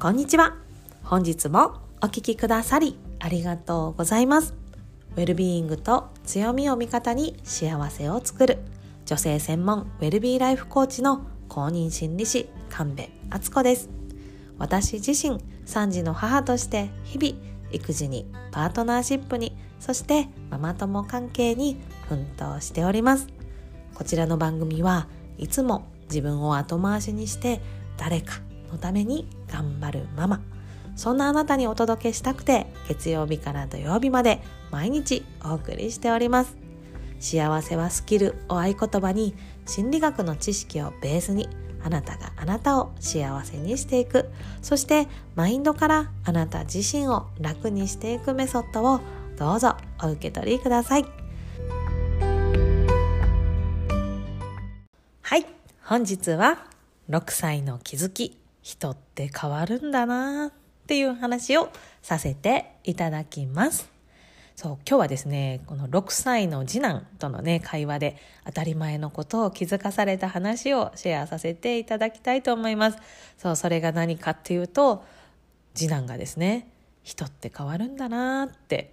こんにちは。本日もお聞きくださりありがとうございます。ウェルビーイングと強みを味方に幸せを作る女性専門ウェルビーライフコーチの公認心理師神戸敦子です。私自身3児の母として日々育児にパートナーシップにそしてママ友関係に奮闘しております。こちらの番組はいつも自分を後回しにして誰かのために頑張るママ。そんなあなたにお届けしたくて月曜日から土曜日まで毎日お送りしております。幸せはスキルを合言葉に心理学の知識をベースにあなたがあなたを幸せにしていく。そしてマインドからあなた自身を楽にしていくメソッドをどうぞお受け取りください。はい本日は6歳の気づき。人って変わるんだなっていう話をさせていただきます。そう今日はですねこの6歳の次男とのね会話で当たり前のことを気づかされた話をシェアさせていただきたいと思います。そうそれが何かっていうと次男がですね人って変わるんだなって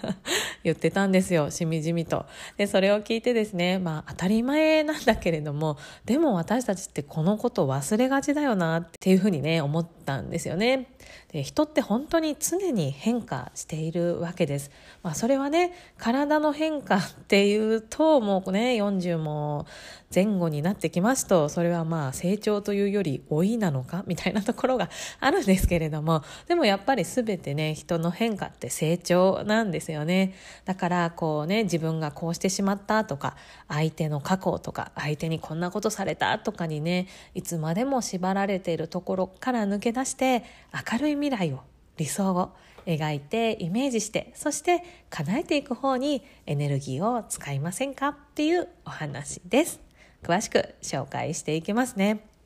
言ってたんですよしみじみと。でそれを聞いてですねまあ当たり前なんだけれどもでも私たちってこのことを忘れがちだよなっていうふうにね思ったんですよね。で人って本当に常に変化しているわけです、まあ、それはね体の変化っていうともうね40も前後になってきますとそれはまあ成長というより老いなのかみたいなところがあるんですけれどもでもやっぱり全てね人の変化って成長なんですよね。だからこうね自分がこうしてしまったとか相手の過去とか相手にこんなことされたとかにねいつまでも縛られているところから抜け出して明るい未来を理想を描いてイメージしてそして叶えていく方にエネルギーを使いませんかっていうお話です。詳しく紹介していきますね。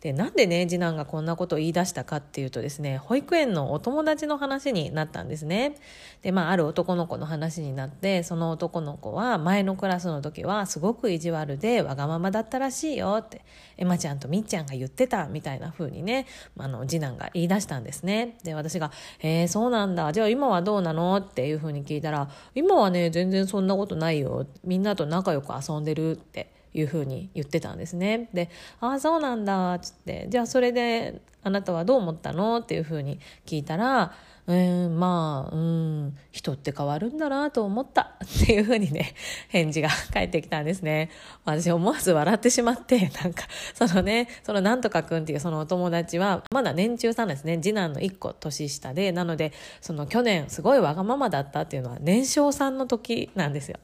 でなんでね次男がこんなことを言い出したかっていうとですね保育園のお友達の話になったんですね。でまあある男の子の話になってその男の子は前のクラスの時はすごく意地悪でわがままだったらしいよってエマちゃんとみっちゃんが言ってたみたいな風にねあの次男が言い出したんですね。で私が「えー、そうなんだ。じゃあ今はどうなの?」っていう風に聞いたら「今はね全然そんなことないよ。みんなと仲良く遊んでる」っていうふうに言ってたんですね。で「ああそうなんだ」っつって「じゃあそれであなたはどう思ったの?」っていうふうに聞いたら「うんまあうん人って変わるんだなと思った」っていうふうにね返事が返ってきたんですね。私思わず笑ってしまってなんかそのねそのなんとかくんっていうそのお友達はまだ年中さんですね次男の1個年下でなのでその去年すごいわがままだったっていうのは年少さんの時なんですよ。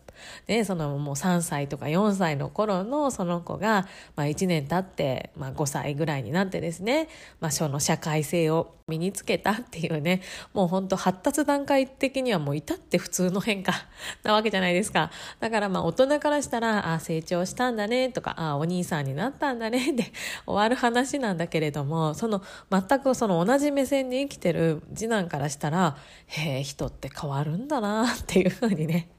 でそのもう3歳とか4歳の頃のその子が、まあ、1年経って、まあ、5歳ぐらいになってですね、まあ、その社会性を身につけたっていうねもう本当発達段階的にはもう至って普通の変化 なわけじゃないですか。だからまあ大人からしたらあ成長したんだねとかあお兄さんになったんだねで終わる話なんだけれどもその全くその同じ目線に生きてる次男からしたらへえ人って変わるんだなっていうふうにね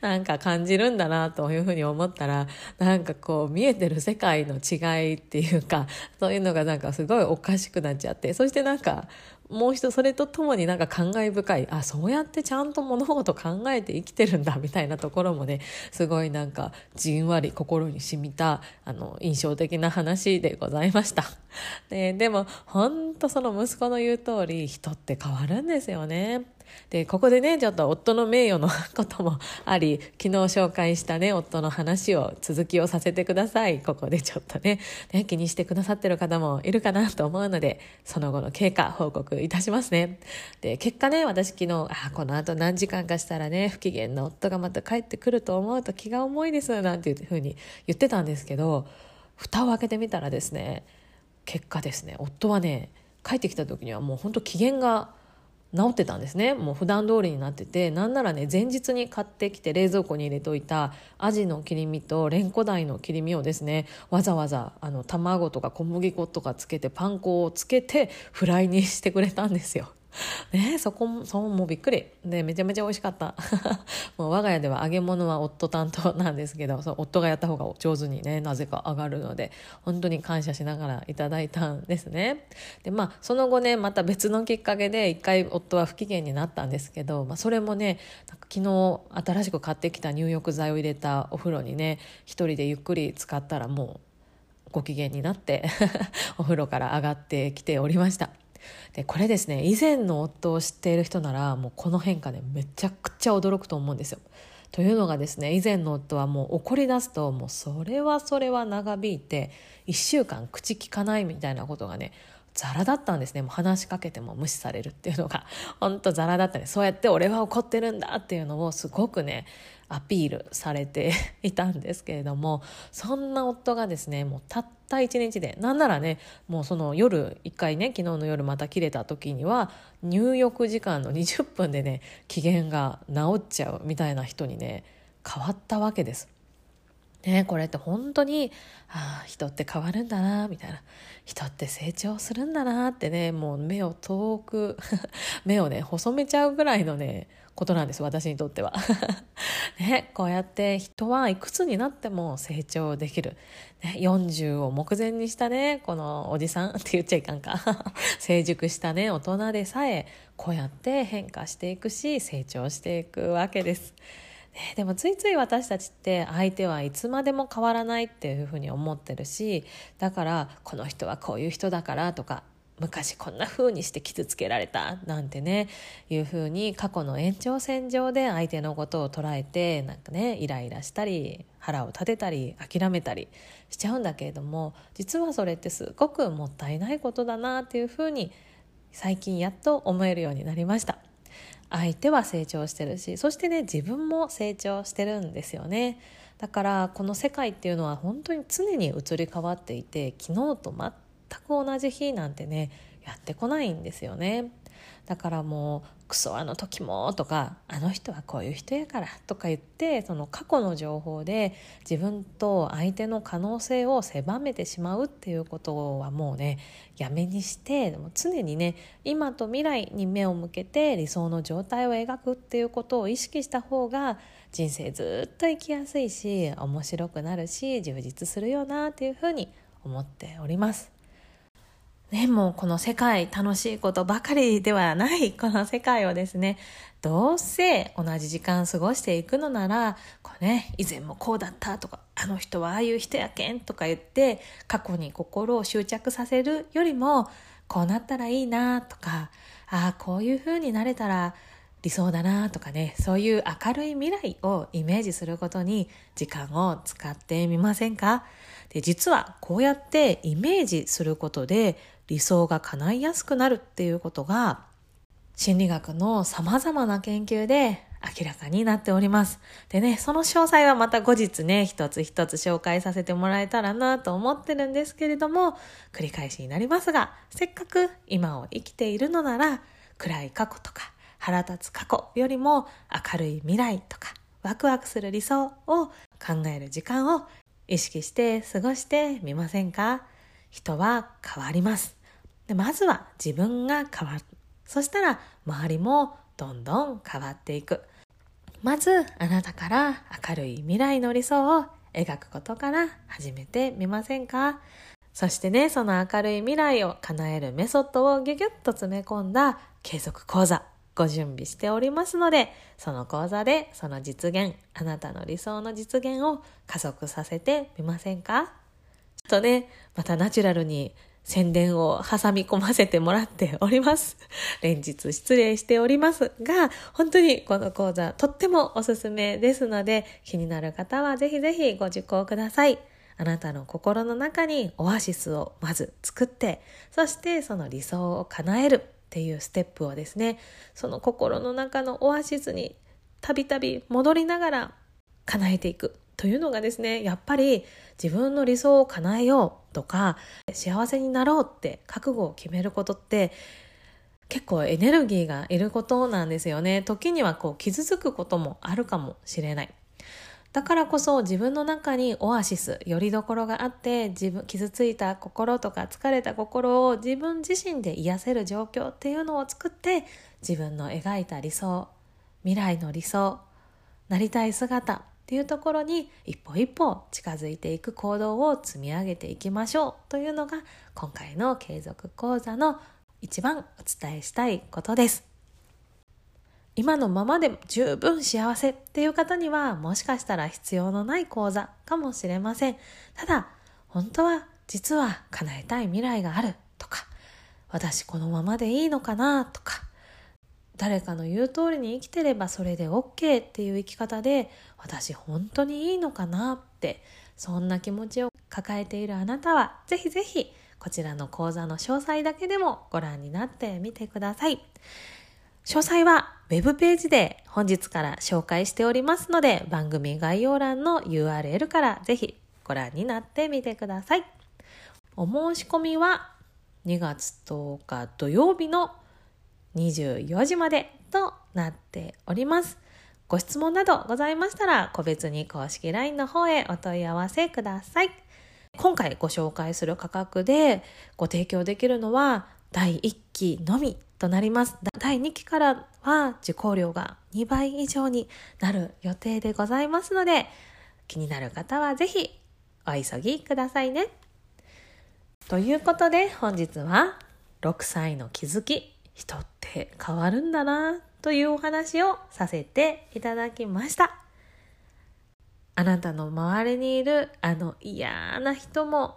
なんか感じるんだなというふうに思ったらなんかこう見えてる世界の違いっていうかそういうのがなんかすごいおかしくなっちゃってそしてなんかもう一度それとともになんか感慨深いあそうやってちゃんと物事考えて生きてるんだみたいなところもねすごいなんかじんわり心に染みたあの印象的な話でございました。ででも本当その息子の言う通り人って変わるんですよね。でここでねちょっと夫の名誉のこともあり昨日紹介したね夫の話を続きをさせてください。ここでちょっとねね気にしてくださってる方もいるかなと思うのでその後の経過報告いたしますね。で結果ね私昨日あこの後何時間かしたらね不機嫌な夫がまた帰ってくると思うと気が重いですなんていうふうに言ってたんですけど蓋を開けてみたらですね結果ですね夫はね帰ってきた時にはもう本当機嫌が治ってたんですねもう普段通りになっててなんならね前日に買ってきて冷蔵庫に入れといたアジの切り身とレンコダイの切り身をですねわざわざあの卵とか小麦粉とかつけてパン粉をつけてフライにしてくれたんですよ。ねそこも、そうもうびっくり。で、めちゃめちゃ美味しかった。もう我が家では揚げ物は夫担当なんですけど、そう夫がやった方が上手にね、なぜか上がるので、本当に感謝しながらいただいたんですね。で、まあ、その後ね、また別のきっかけで、一回夫は不機嫌になったんですけど、まあ、それもね、昨日新しく買ってきた入浴剤を入れたお風呂にね、一人でゆっくり使ったらもう、ご機嫌になって お風呂から上がってきておりました。でこれですね以前の夫を知っている人ならもうこの変化でめちゃくちゃ驚くと思うんですよ。というのがですね以前の夫はもう怒り出すともうそれはそれは長引いて1週間口聞かないみたいなことがねザラだったんですねもう話しかけても無視されるっていうのが本当ザラだったねそうやって俺は怒ってるんだっていうのをすごくねアピールされていたんですけれどもそんな夫がですねもうたった1日でなんならねもうその夜1回ね昨日の夜また切れた時には入浴時間の20分でね機嫌が治っちゃうみたいな人にね変わったわけです。ね、これって本当に、ああ、人って変わるんだな、みたいな。人って成長するんだなってね、もう目を遠く 目をね、細めちゃうぐらいのね、ことなんです、私にとっては。ね、こうやって人はいくつになっても成長できる。ね、40を目前にしたね、このおじさん って言っちゃいかんか。成熟したね、大人でさえ、こうやって変化していくし、成長していくわけです。ね、でもついつい私たちって相手はいつまでも変わらないっていうふうに思ってるしだからこの人はこういう人だからとか昔こんな風にして傷つけられたなんてねいう風に過去の延長線上で相手のことを捉えてなんかねイライラしたり腹を立てたり諦めたりしちゃうんだけれども実はそれってすごくもったいないことだなっていう風に最近やっと思えるようになりました。相手は成長してるしそしてね自分も成長してるんですよね。だからこの世界っていうのは本当に常に移り変わっていて昨日と全く同じ日なんてねやってこないんですよね。だからもうクソあの時もとかあの人はこういう人やからとか言ってその過去の情報で自分と相手の可能性を狭めてしまうっていうことはもうねやめにしてでも常にね今と未来に目を向けて理想の状態を描くっていうことを意識した方が人生ずっと生きやすいし面白くなるし充実するよなっていうふうに思っております。ね、もうこの世界楽しいことばかりではないこの世界をですね、どうせ同じ時間過ごしていくのなら、こうね、以前もこうだったとか、あの人はああいう人やけんとか言って、過去に心を執着させるよりも、こうなったらいいなとか、ああ、こういう風になれたら理想だなとかね、そういう明るい未来をイメージすることに時間を使ってみませんか？で実はこうやってイメージすることで理想が叶いやすくなるっていうことが心理学の様々な研究で明らかになっております。でね、その詳細はまた後日ね、一つ一つ紹介させてもらえたらなと思ってるんですけれども、繰り返しになりますが、せっかく今を生きているのなら、暗い過去とか腹立つ過去よりも明るい未来とかワクワクする理想を考える時間を意識して過ごしてみませんか？人は変わります。でまずは自分が変わる。そしたら周りもどんどん変わっていく。まずあなたから明るい未来の理想を描くことから始めてみませんか？そしてね、その明るい未来を叶えるメソッドをギュギュッと詰め込んだ継続講座ご準備しておりますので、その講座でその実現、あなたの理想の実現を加速させてみませんか？ちょっとね、またナチュラルに宣伝を挟み込ませてもらっております。連日失礼しておりますが、本当にこの講座とってもおすすめですので、気になる方はぜひぜひご受講ください。あなたの心の中にオアシスをまず作って、そしてその理想を叶えるっていうステップをですね、その心の中のオアシスにたびたび戻りながら叶えていく。というのがですね、やっぱり自分の理想を叶えようとか、幸せになろうって覚悟を決めることって、結構エネルギーがいることなんですよね。時にはこう傷つくこともあるかもしれない。だからこそ自分の中にオアシス、よりどころがあって自分、傷ついた心とか疲れた心を自分自身で癒せる状況っていうのを作って自分の描いた理想、未来の理想、なりたい姿っていうところに一歩一歩近づいていく行動を積み上げていきましょうというのが今回の継続講座の一番お伝えしたいことです。今のままで十分幸せっていう方にはもしかしたら必要のない講座かもしれません。ただ、本当は実は叶えたい未来があるとか、私このままでいいのかなとか、誰かの言う通りに生きてればそれで OK っていう生き方で私本当にいいのかなってそんな気持ちを抱えているあなたはぜひぜひこちらの講座の詳細だけでもご覧になってみてください。詳細は web ページで本日から紹介しておりますので番組概要欄の URL からぜひご覧になってみてください。お申し込みは2月10日土曜日の24時までとなっております。ご質問などございましたら個別に公式 LINE の方へお問い合わせください。今回ご紹介する価格でご提供できるのは第1期のみとなります。第2期からは受講料が2倍以上になる予定でございますので、気になる方はぜひお急ぎくださいね。ということで本日は6歳の気づき、人って変わるんだなというお話をさせていただきました。あなたの周りにいるあの嫌な人も、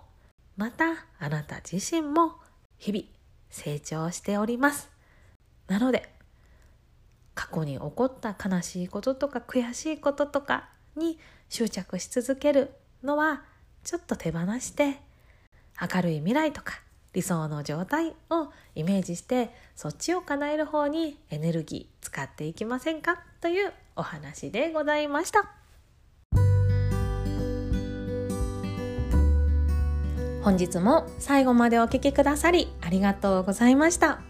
またあなた自身も日々成長しております。なので、過去に起こった悲しいこととか悔しいこととかに執着し続けるのはちょっと手放して明るい未来とか理想の状態をイメージしてそっちを叶える方にエネルギー使っていきませんかというお話でございました。本日も最後までお聴きくださりありがとうございました。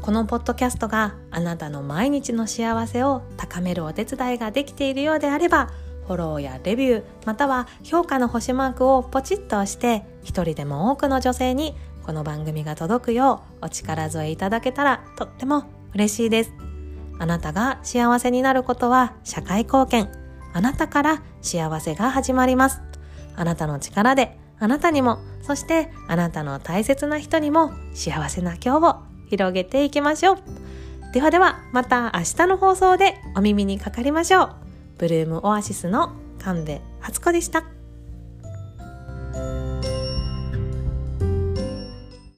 このポッドキャストがあなたの毎日の幸せを高めるお手伝いができているようであれば、フォローやレビュー、または評価の星マークをポチッと押して、一人でも多くの女性にこの番組が届くようお力添えいただけたらとっても嬉しいです。あなたが幸せになることは社会貢献。あなたから幸せが始まります。あなたの力であなたにも、そしてあなたの大切な人にも幸せな今日を広げていきましょう。ではでは、また明日の放送でお耳にかかりましょう。ブルームオアシスの神戸初子でした。